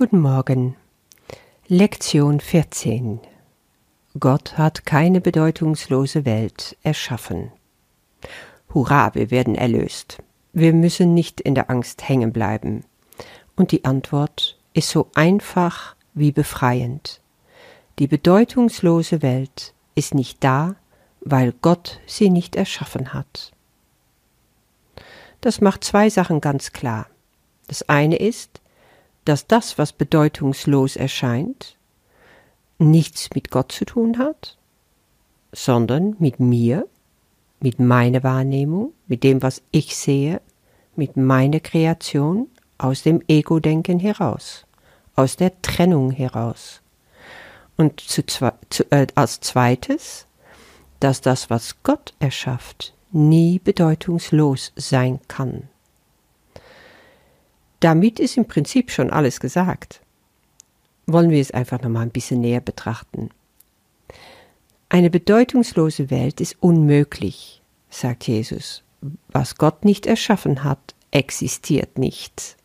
Guten Morgen. Lektion 14. Gott hat keine bedeutungslose Welt erschaffen. Hurra, wir werden erlöst. Wir müssen nicht in der Angst hängen bleiben. Und die Antwort ist so einfach wie befreiend. Die bedeutungslose Welt ist nicht da, weil Gott sie nicht erschaffen hat. Das macht zwei Sachen ganz klar. Das eine ist, dass das, was bedeutungslos erscheint, nichts mit Gott zu tun hat, sondern mit mir, mit meiner Wahrnehmung, mit dem, was ich sehe, mit meiner Kreation aus dem Ego-Denken heraus, aus der Trennung heraus. Und zu, zu, äh, als zweites, dass das, was Gott erschafft, nie bedeutungslos sein kann. Damit ist im Prinzip schon alles gesagt. Wollen wir es einfach nochmal ein bisschen näher betrachten. Eine bedeutungslose Welt ist unmöglich, sagt Jesus. Was Gott nicht erschaffen hat, existiert nicht.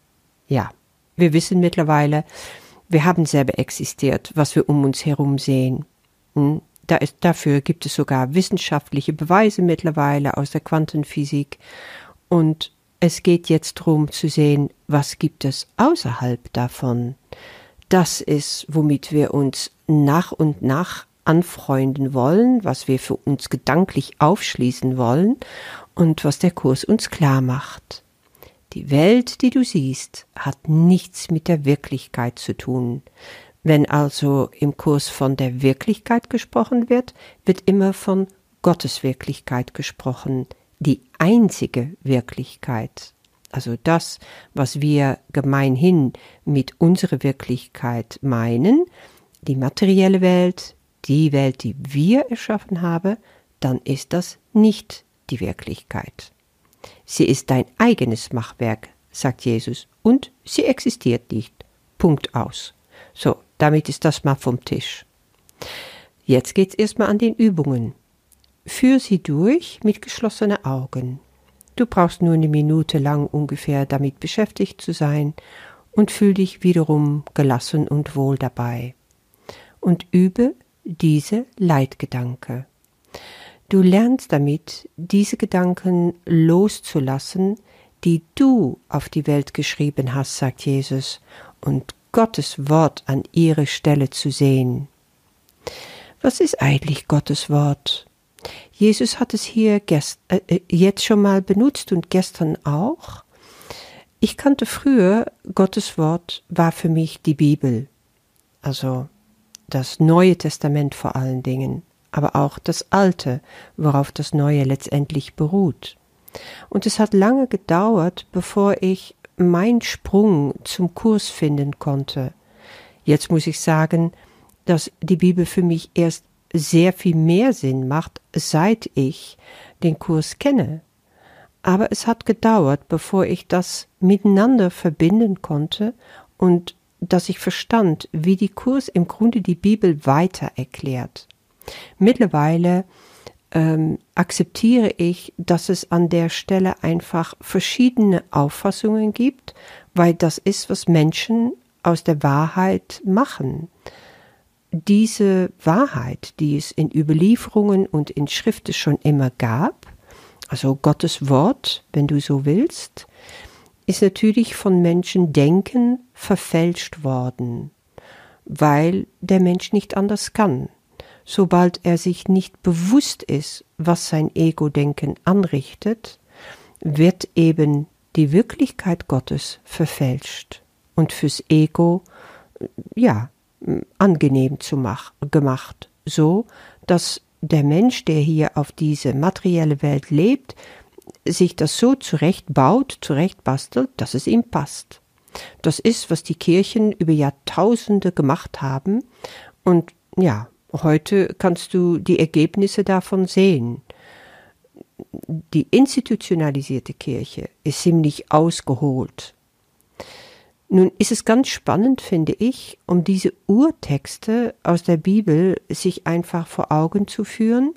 Ja, wir wissen mittlerweile, wir haben selber existiert, was wir um uns herum sehen. Hm? Da ist, dafür gibt es sogar wissenschaftliche Beweise mittlerweile aus der Quantenphysik. Und es geht jetzt darum zu sehen, was gibt es außerhalb davon. Das ist, womit wir uns nach und nach anfreunden wollen, was wir für uns gedanklich aufschließen wollen und was der Kurs uns klar macht. Die Welt, die du siehst, hat nichts mit der Wirklichkeit zu tun. Wenn also im Kurs von der Wirklichkeit gesprochen wird, wird immer von Gottes Wirklichkeit gesprochen, die einzige Wirklichkeit. Also das, was wir gemeinhin mit unserer Wirklichkeit meinen, die materielle Welt, die Welt, die wir erschaffen haben, dann ist das nicht die Wirklichkeit. Sie ist dein eigenes Machwerk, sagt Jesus, und sie existiert nicht. Punkt aus. So, damit ist das mal vom Tisch. Jetzt geht's erstmal an den Übungen. Führ sie durch mit geschlossenen Augen. Du brauchst nur eine Minute lang ungefähr damit beschäftigt zu sein und fühl dich wiederum gelassen und wohl dabei. Und übe diese Leitgedanke. Du lernst damit, diese Gedanken loszulassen, die du auf die Welt geschrieben hast, sagt Jesus, und Gottes Wort an ihre Stelle zu sehen. Was ist eigentlich Gottes Wort? Jesus hat es hier gest, äh, äh, jetzt schon mal benutzt und gestern auch. Ich kannte früher, Gottes Wort war für mich die Bibel, also das Neue Testament vor allen Dingen, aber auch das Alte, worauf das Neue letztendlich beruht. Und es hat lange gedauert, bevor ich mein Sprung zum Kurs finden konnte. Jetzt muss ich sagen, dass die Bibel für mich erst sehr viel mehr Sinn macht, seit ich den Kurs kenne. Aber es hat gedauert, bevor ich das miteinander verbinden konnte und dass ich verstand, wie die Kurs im Grunde die Bibel weiter erklärt. Mittlerweile ähm, akzeptiere ich, dass es an der Stelle einfach verschiedene Auffassungen gibt, weil das ist, was Menschen aus der Wahrheit machen diese Wahrheit, die es in Überlieferungen und in Schriften schon immer gab, also Gottes Wort, wenn du so willst, ist natürlich von Menschen denken verfälscht worden, weil der Mensch nicht anders kann. Sobald er sich nicht bewusst ist, was sein Ego-Denken anrichtet, wird eben die Wirklichkeit Gottes verfälscht und fürs Ego, ja, angenehm zu mach, gemacht, so dass der Mensch, der hier auf diese materielle Welt lebt, sich das so zurechtbaut, zurechtbastelt, dass es ihm passt. Das ist, was die Kirchen über Jahrtausende gemacht haben. Und ja, heute kannst du die Ergebnisse davon sehen. Die institutionalisierte Kirche ist ziemlich ausgeholt. Nun ist es ganz spannend, finde ich, um diese Urtexte aus der Bibel sich einfach vor Augen zu führen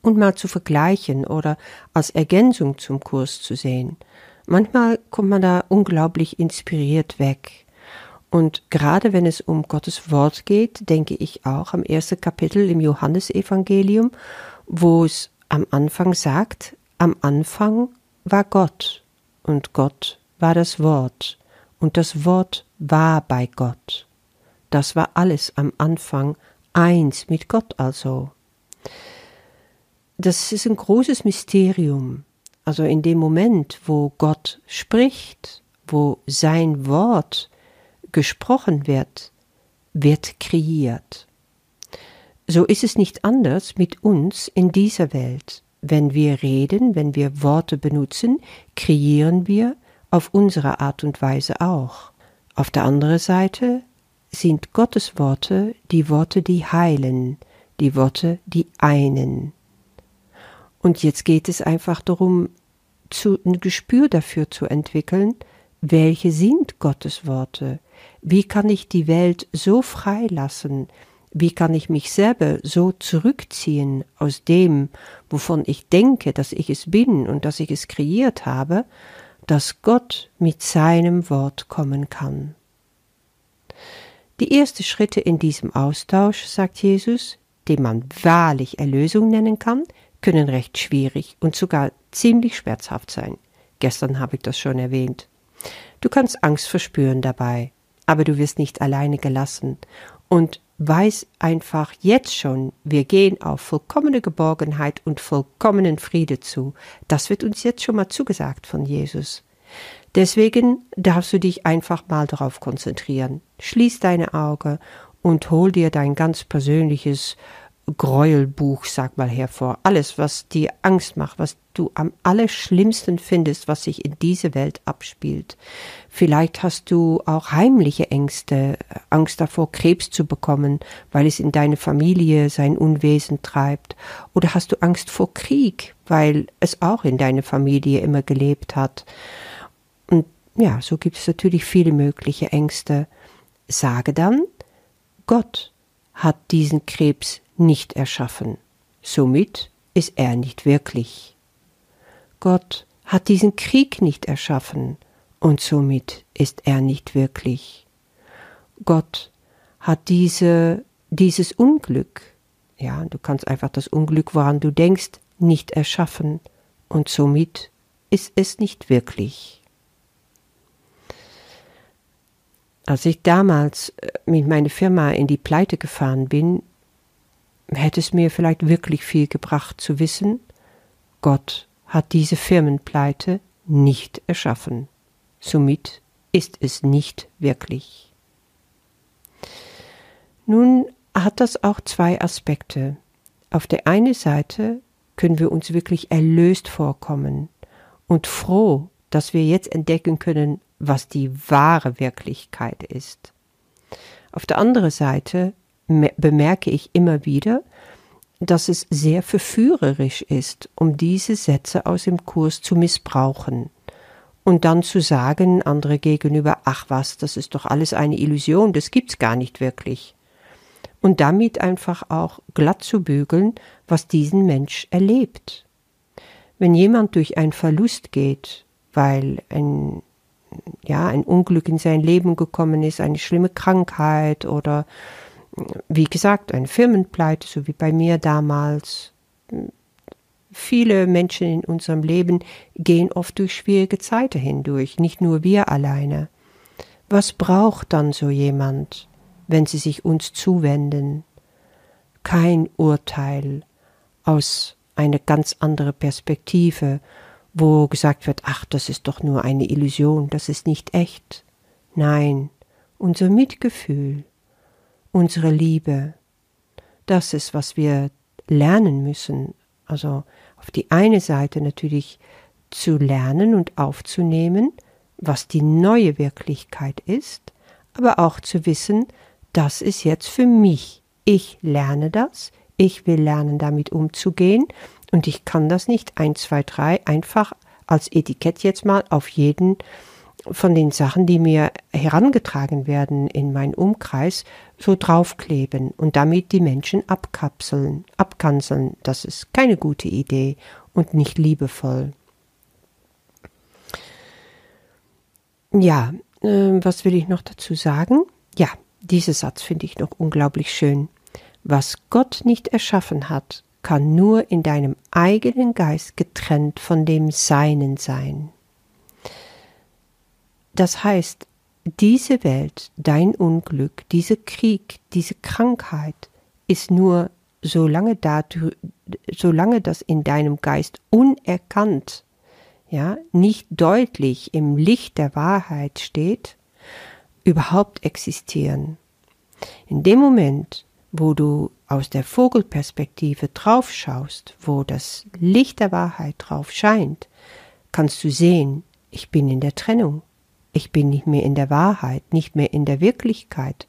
und mal zu vergleichen oder als Ergänzung zum Kurs zu sehen. Manchmal kommt man da unglaublich inspiriert weg. Und gerade wenn es um Gottes Wort geht, denke ich auch am ersten Kapitel im Johannesevangelium, wo es am Anfang sagt, am Anfang war Gott und Gott war das Wort und das Wort war bei Gott. Das war alles am Anfang eins mit Gott also. Das ist ein großes Mysterium. Also in dem Moment, wo Gott spricht, wo sein Wort gesprochen wird, wird kreiert. So ist es nicht anders mit uns in dieser Welt. Wenn wir reden, wenn wir Worte benutzen, kreieren wir auf unsere Art und Weise auch. Auf der anderen Seite sind Gottes Worte die Worte, die heilen, die Worte, die einen. Und jetzt geht es einfach darum, zu, ein Gespür dafür zu entwickeln, welche sind Gottes Worte, wie kann ich die Welt so freilassen? Wie kann ich mich selber so zurückziehen aus dem, wovon ich denke, dass ich es bin und dass ich es kreiert habe, dass Gott mit seinem Wort kommen kann? Die ersten Schritte in diesem Austausch, sagt Jesus, den man wahrlich Erlösung nennen kann, können recht schwierig und sogar ziemlich schmerzhaft sein. Gestern habe ich das schon erwähnt. Du kannst Angst verspüren dabei, aber du wirst nicht alleine gelassen. Und weiß einfach jetzt schon, wir gehen auf vollkommene Geborgenheit und vollkommenen Friede zu. Das wird uns jetzt schon mal zugesagt von Jesus. Deswegen darfst du dich einfach mal darauf konzentrieren. Schließ deine Augen und hol dir dein ganz persönliches Gräuelbuch, sag mal, hervor. Alles, was dir Angst macht, was du am allerschlimmsten findest, was sich in dieser Welt abspielt. Vielleicht hast du auch heimliche Ängste, Angst davor, Krebs zu bekommen, weil es in deine Familie sein Unwesen treibt. Oder hast du Angst vor Krieg, weil es auch in deine Familie immer gelebt hat. Und ja, so gibt es natürlich viele mögliche Ängste. Sage dann, Gott hat diesen Krebs nicht erschaffen. Somit ist er nicht wirklich. Gott hat diesen Krieg nicht erschaffen und somit ist er nicht wirklich. Gott hat diese, dieses Unglück, ja, du kannst einfach das Unglück, woran du denkst, nicht erschaffen und somit ist es nicht wirklich. Als ich damals äh, mit meiner Firma in die Pleite gefahren bin, hätte es mir vielleicht wirklich viel gebracht zu wissen, Gott hat diese Firmenpleite nicht erschaffen. Somit ist es nicht wirklich. Nun hat das auch zwei Aspekte. Auf der einen Seite können wir uns wirklich erlöst vorkommen und froh, dass wir jetzt entdecken können, was die wahre Wirklichkeit ist. Auf der anderen Seite bemerke ich immer wieder, dass es sehr verführerisch ist, um diese Sätze aus dem Kurs zu missbrauchen und dann zu sagen andere gegenüber, ach was, das ist doch alles eine Illusion, das gibt's gar nicht wirklich. Und damit einfach auch glatt zu bügeln, was diesen Mensch erlebt. Wenn jemand durch einen Verlust geht, weil ein, ja, ein Unglück in sein Leben gekommen ist, eine schlimme Krankheit oder wie gesagt, eine Firmenpleite, so wie bei mir damals. Viele Menschen in unserem Leben gehen oft durch schwierige Zeiten hindurch, nicht nur wir alleine. Was braucht dann so jemand, wenn sie sich uns zuwenden? Kein Urteil aus einer ganz anderen Perspektive, wo gesagt wird, ach, das ist doch nur eine Illusion, das ist nicht echt. Nein, unser Mitgefühl, unsere Liebe. Das ist, was wir lernen müssen. Also auf die eine Seite natürlich zu lernen und aufzunehmen, was die neue Wirklichkeit ist, aber auch zu wissen, das ist jetzt für mich. Ich lerne das, ich will lernen, damit umzugehen und ich kann das nicht eins, zwei, drei einfach als Etikett jetzt mal auf jeden von den Sachen, die mir herangetragen werden in meinen Umkreis, so draufkleben und damit die Menschen abkapseln, abkanzeln. Das ist keine gute Idee und nicht liebevoll. Ja, äh, was will ich noch dazu sagen? Ja, dieser Satz finde ich noch unglaublich schön. Was Gott nicht erschaffen hat, kann nur in deinem eigenen Geist getrennt von dem Seinen sein. Das heißt, diese Welt, dein Unglück, dieser Krieg, diese Krankheit ist nur solange, da, solange das in deinem Geist unerkannt, ja, nicht deutlich im Licht der Wahrheit steht, überhaupt existieren. In dem Moment, wo du aus der Vogelperspektive drauf schaust, wo das Licht der Wahrheit drauf scheint, kannst du sehen, ich bin in der Trennung. Ich bin nicht mehr in der Wahrheit, nicht mehr in der Wirklichkeit.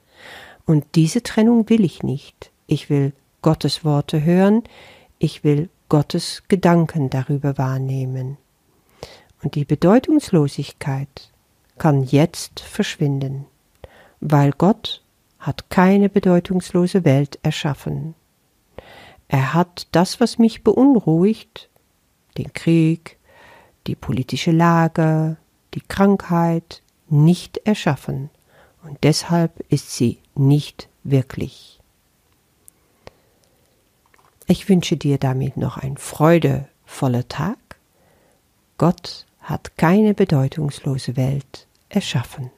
Und diese Trennung will ich nicht. Ich will Gottes Worte hören, ich will Gottes Gedanken darüber wahrnehmen. Und die Bedeutungslosigkeit kann jetzt verschwinden, weil Gott hat keine bedeutungslose Welt erschaffen. Er hat das, was mich beunruhigt, den Krieg, die politische Lage, die Krankheit nicht erschaffen und deshalb ist sie nicht wirklich. Ich wünsche dir damit noch ein freudevoller Tag. Gott hat keine bedeutungslose Welt erschaffen.